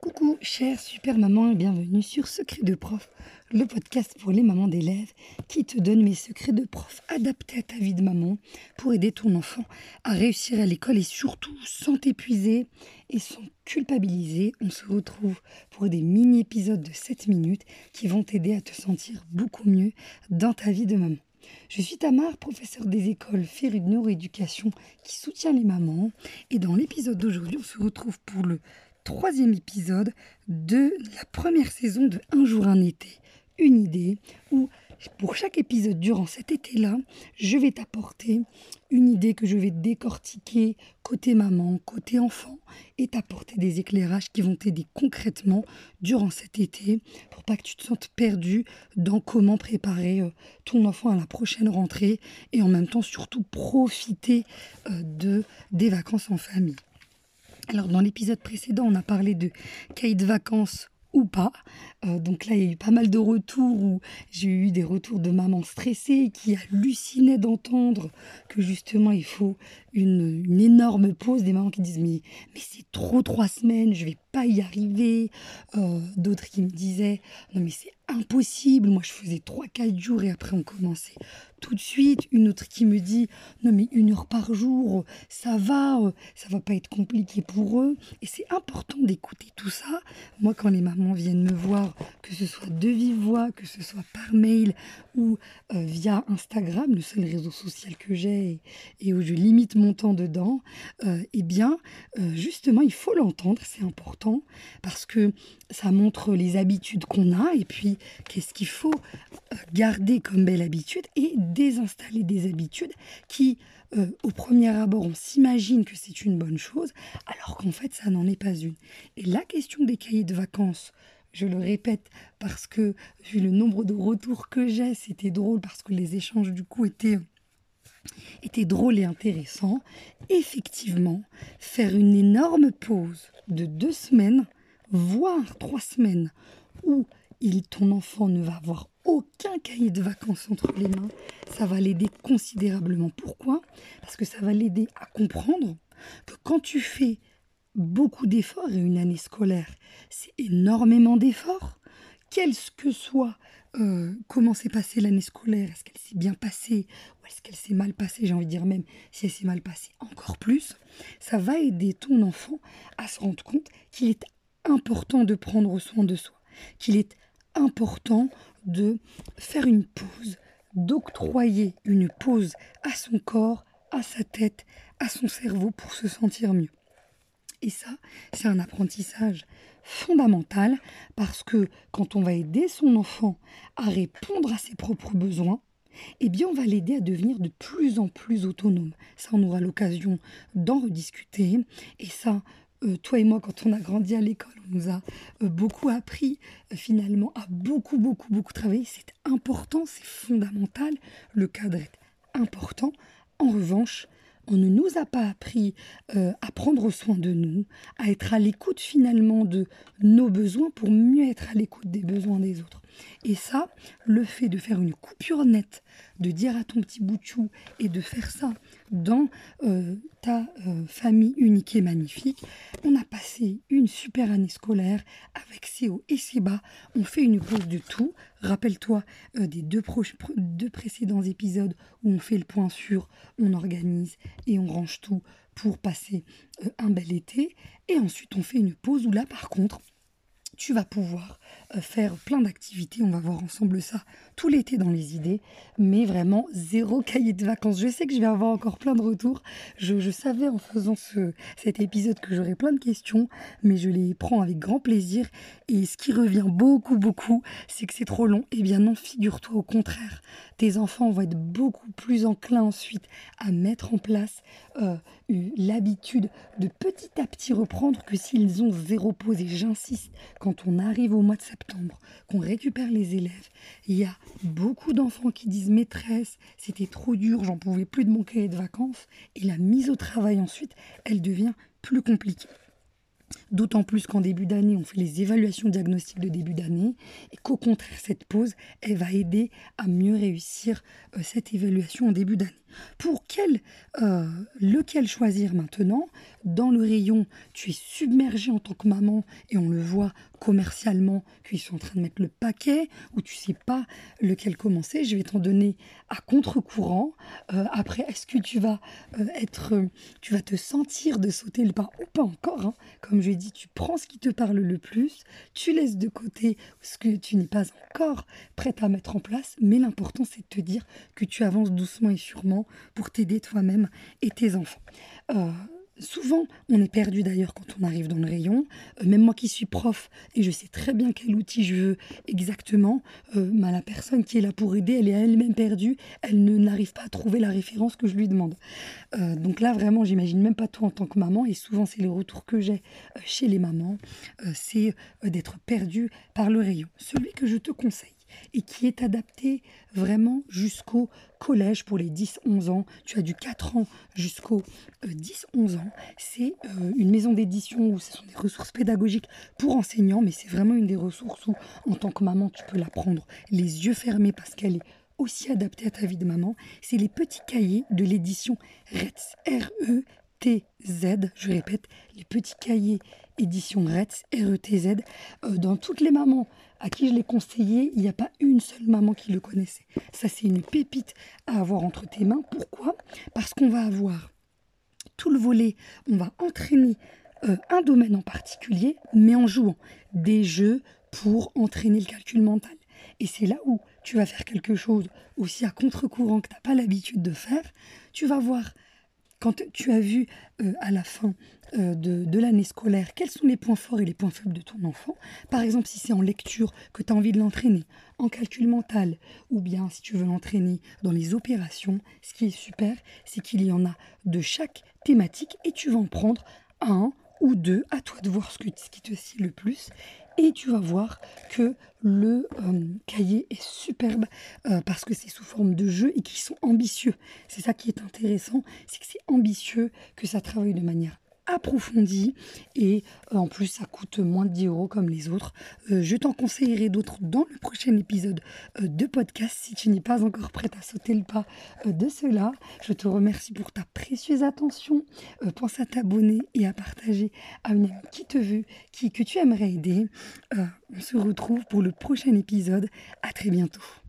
Coucou, chère super maman et bienvenue sur Secret de prof, le podcast pour les mamans d'élèves qui te donne mes secrets de prof adaptés à ta vie de maman pour aider ton enfant à réussir à l'école et surtout sans t'épuiser et sans culpabiliser. On se retrouve pour des mini-épisodes de 7 minutes qui vont t'aider à te sentir beaucoup mieux dans ta vie de maman. Je suis Tamar, professeure des écoles féru de neuroéducation qui soutient les mamans. Et dans l'épisode d'aujourd'hui, on se retrouve pour le troisième épisode de la première saison de Un jour un été. Une idée où pour chaque épisode durant cet été-là, je vais t'apporter une idée que je vais décortiquer côté maman, côté enfant, et t'apporter des éclairages qui vont t'aider concrètement durant cet été pour pas que tu te sentes perdu dans comment préparer euh, ton enfant à la prochaine rentrée et en même temps surtout profiter euh, de, des vacances en famille. Alors dans l'épisode précédent, on a parlé de cahier de vacances ou pas. Euh, donc là, il y a eu pas mal de retours où j'ai eu des retours de mamans stressées qui hallucinaient d'entendre que justement il faut une, énorme pause. Des mamans qui disent mais, mais c'est trop trois semaines, je vais pas y arriver. Euh, d'autres qui me disaient non mais c'est impossible. Moi je faisais trois quatre jours et après on commençait tout de suite. Une autre qui me dit non mais une heure par jour, ça va, euh, ça va pas être compliqué pour eux. Et c'est important d'écouter tout ça. Moi quand les mamans viennent me voir, que ce soit de vive voix, que ce soit par mail ou euh, via Instagram, le seul réseau social que j'ai et, où je limite mon dedans, euh, eh bien justement il faut l'entendre, c'est important parce que ça montre les habitudes qu'on a et puis qu'est-ce qu'il faut garder comme belle habitude et désinstaller des habitudes qui, euh, au premier abord, on s'imagine que c'est une bonne chose, alors qu'en fait, ça n'en est pas une. Et la question des cahiers de vacances, je le répète parce que vu le nombre de retours que j'ai, c'était drôle parce que les échanges du coup étaient étaient drôles et intéressants. Effectivement, faire une énorme pause de deux semaines, voire trois semaines, où ton enfant ne va avoir aucun cahier de vacances entre les mains, ça va l'aider considérablement. Pourquoi? Parce que ça va l'aider à comprendre que quand tu fais beaucoup d'efforts, et une année scolaire, c'est énormément d'efforts, quel que soit euh, comment s'est passée l'année scolaire, est-ce qu'elle s'est bien passée? Ou est-ce qu'elle s'est mal passée, j'ai envie de dire même si elle s'est mal passée encore plus, ça va aider ton enfant à se rendre compte qu'il est important de prendre soin de soi, qu'il est important de faire une pause, d'octroyer une pause à son corps, à sa tête, à son cerveau pour se sentir mieux. Et ça, c'est un apprentissage fondamental parce que quand on va aider son enfant à répondre à ses propres besoins, eh bien, on va l'aider à devenir de plus en plus autonome. Ça, on aura l'occasion d'en rediscuter. Et ça, euh, toi et moi, quand on a grandi à l'école, on nous a euh, beaucoup appris euh, finalement à beaucoup, beaucoup, beaucoup travailler. C'est important, c'est fondamental. Le cadre est important. En revanche, on ne nous a pas appris à prendre soin de nous, à être à l'écoute finalement de nos besoins pour mieux être à l'écoute des besoins des autres. Et ça, le fait de faire une coupure nette, de dire à ton petit bout de chou et de faire ça dans euh, ta euh, famille unique et magnifique, on a passé une super année scolaire avec ses hauts et ses bas. On fait une pause de tout. Rappelle-toi euh, des deux, précédents épisodes où on fait le point sur, on organise et on range tout pour passer un bel été. Et ensuite, on fait une pause où là, par contre, tu vas pouvoir faire plein d'activités. On va voir ensemble ça tout l'été dans les idées, mais vraiment zéro cahier de vacances. Je sais que je vais avoir encore plein de retours. Je, savais en faisant ce, cet épisode que j'aurais plein de questions, mais je les prends avec grand plaisir. Et ce qui revient beaucoup, beaucoup, c'est que c'est trop long. Eh bien non, figure-toi au contraire, tes enfants vont être beaucoup plus enclins ensuite à mettre en place euh, l'habitude de petit à petit reprendre que s'ils ont zéro pause. Et j'insiste, quand on arrive au mois de septembre, qu'on récupère les élèves, il y a beaucoup d'enfants qui disent maîtresse, c'était trop dur, j'en pouvais plus de mon cahier de vacances. Et la mise au travail ensuite, elle devient plus compliquée. D'autant plus qu'en début d'année, on fait les évaluations diagnostiques de début d'année, et qu'au contraire, cette pause, elle va aider à mieux réussir euh, cette évaluation en début d'année. Pour quel, euh, lequel choisir maintenant? Dans le rayon, tu es submergé en tant que maman et on le voit commercialement qu'ils sont en train de mettre le paquet ou tu sais pas lequel commencer? Je vais t'en donner à contre-courant. Euh, après, est-ce que tu vas être, tu vas te sentir de sauter le pas ou pas encore hein? Comme je tu prends ce qui te parle le plus, tu laisses de côté ce que tu n'es pas encore prête à mettre en place. Mais l'important, c'est de te dire que tu avances doucement et sûrement pour t'aider toi-même et tes enfants. Euh, souvent, on est perdu d'ailleurs quand on arrive dans le rayon. Euh, même moi qui suis prof et je sais très bien quel outil je veux exactement, euh, la personne qui est là pour aider, elle est elle-même perdue. Elle ne n'arrive pas à trouver la référence que je lui demande. donc là, vraiment, j'imagine même pas toi en tant que maman. Et souvent, c'est le retour que j'ai chez les mamans, c'est d'être perdu par le rayon. Celui que je te conseille et qui est adapté vraiment jusqu'au collège pour les 10-11 ans. Tu as du 4 ans jusqu'aux 10-11 euh, ans. C'est euh, une maison d'édition où ce sont des ressources pédagogiques pour enseignants, mais c'est vraiment une des ressources où, en tant que maman, tu peux la prendre les yeux fermés parce qu'elle est aussi adaptée à ta vie de maman. C'est les petits cahiers de l'édition RETZ. Je répète, les petits cahiers édition RETZ, R-E-T-Z. Euh, dans toutes les mamans à qui je l'ai conseillé, il n'y a pas une seule maman qui le connaissait. Ça, c'est une pépite à avoir entre tes mains. Pourquoi? Parce qu'on va avoir tout le volet, on va entraîner euh, un domaine en particulier, mais en jouant des jeux pour entraîner le calcul mental. Et c'est là où tu vas faire quelque chose aussi à contre-courant que tu n'as pas l'habitude de faire. Tu vas voir quand tu as vu euh, à la fin euh, de, l'année scolaire quels sont les points forts et les points faibles de ton enfant, par exemple si c'est en lecture que tu as envie de l'entraîner, en calcul mental, ou bien si tu veux l'entraîner dans les opérations, ce qui est super, c'est qu'il y en a de chaque thématique et tu vas en prendre un ou deux, à toi de voir ce, ce qui te sied le plus et tu vas voir que le euh, cahier est superbe euh, parce que c'est sous forme de jeu et qu'ils sont ambitieux. C'est ça qui est intéressant, c'est que c'est ambitieux, que ça travaille de manière approfondie et euh, en plus ça coûte moins de 10 euros comme les autres. Euh, je t'en conseillerai d'autres dans le prochain épisode euh, de podcast si tu n'es pas encore prête à sauter le pas de cela. Je te remercie pour ta précieuse attention. pense à t'abonner et à partager à une amie qui te veut, qui, que tu aimerais aider. on se retrouve pour le prochain épisode. À très bientôt.